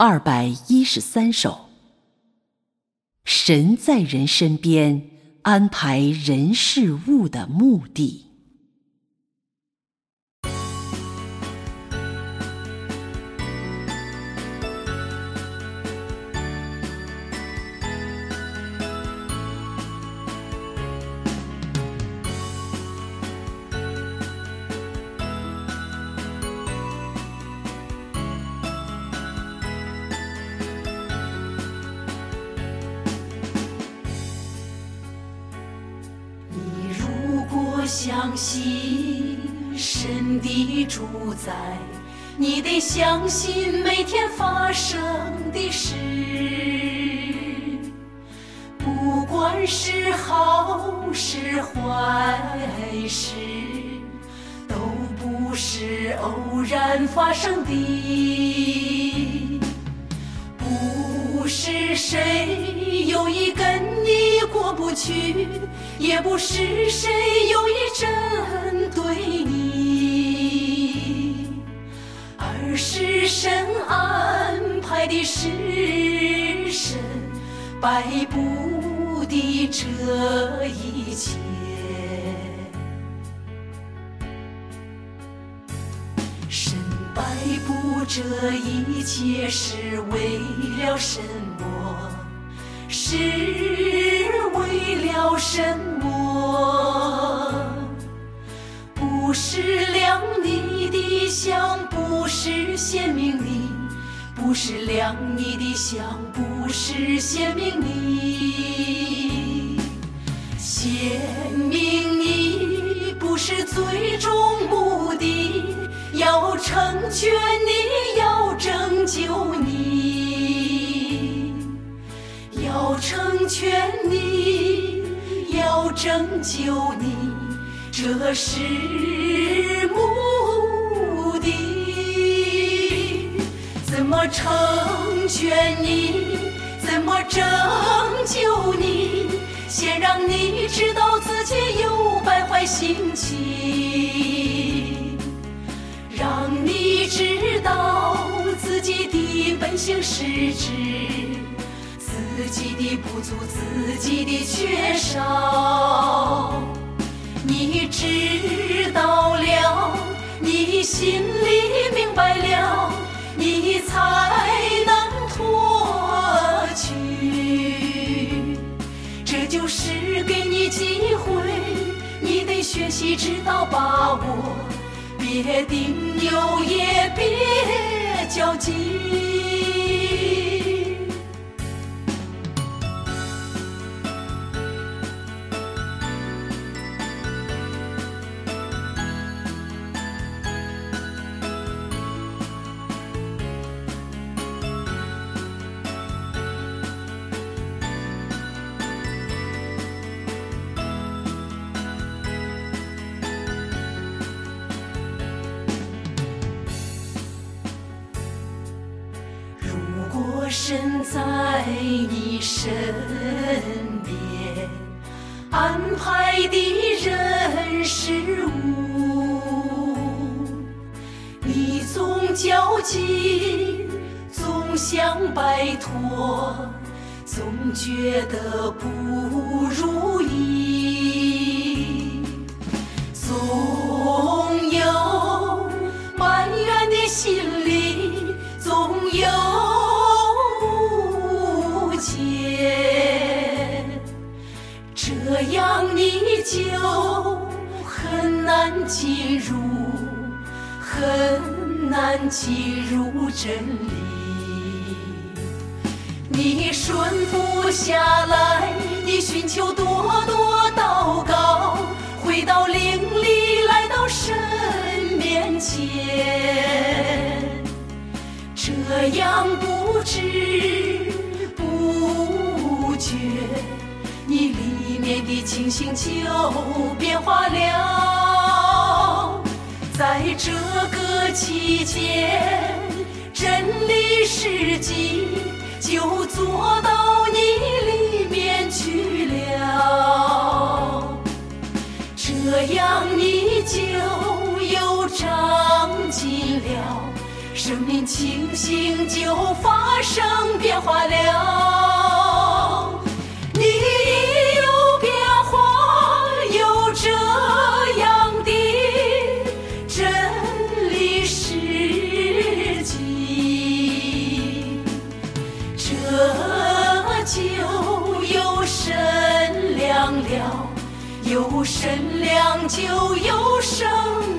二百一十三首。神在人身边安排人事物的目的。相信神的主宰，你得相信每天发生的事。不管是好事坏事，都不是偶然发生的。不是谁不去。也不是谁有意针对你，而是神安排的时神，摆布的这一切。神摆布这一切是为了什么？是为了什么？不是量你的香，不是显明你，不是量你的香，不是显明你，显明你不是最终目的，要成全你，要拯救你。成全你，要拯救你，这是目的。怎么成全你？怎么拯救你？先让你知道自己有败坏心情，让你知道自己的本性是指。自己的不足，自己的缺少，你知道了，你心里明白了，你才能脱去。这就是给你机会，你得学习，知道把握，别顶牛也别较劲。身在你身边，安排的人事物，你总焦急，总想摆脱，总觉得不如意，就很难进入，很难进入真理。你顺服下来，你寻求多多祷告，回到灵里，来到神面前。这样不知不觉，你里。面的情形就变化了，在这个期间，真理实际就做到你里面去了，这样你就有长进了，生命清醒就发生变化就有生。